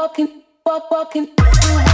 walking, walk, walking.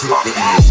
take it.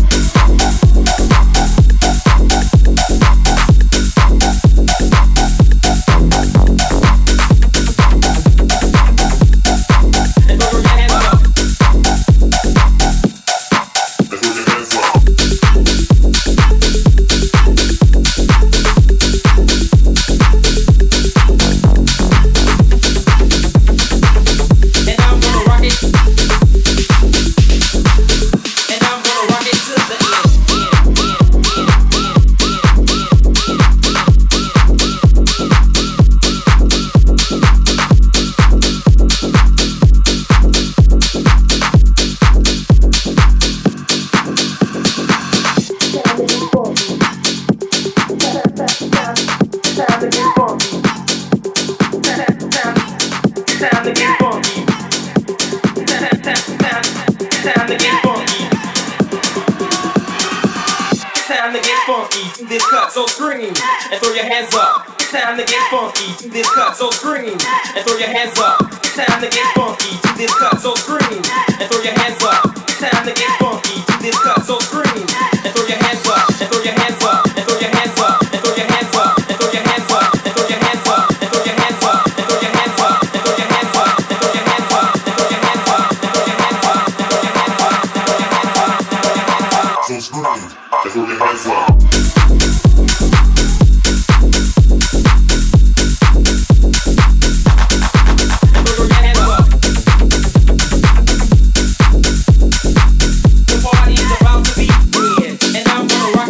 hands up.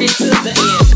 to the end.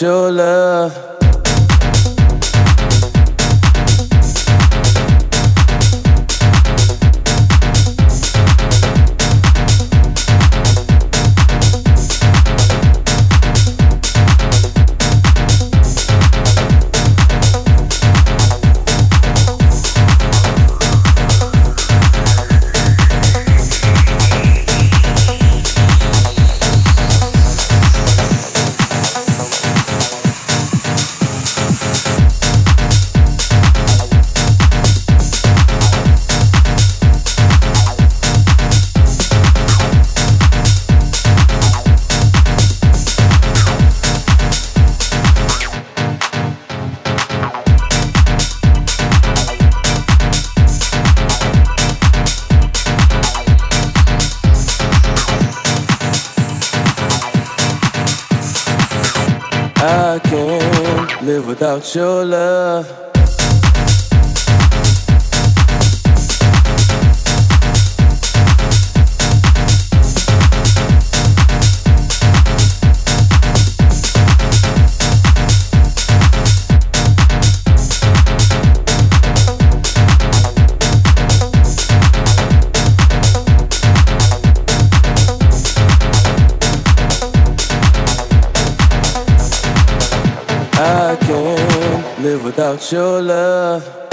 Your love. Without your love. Your love.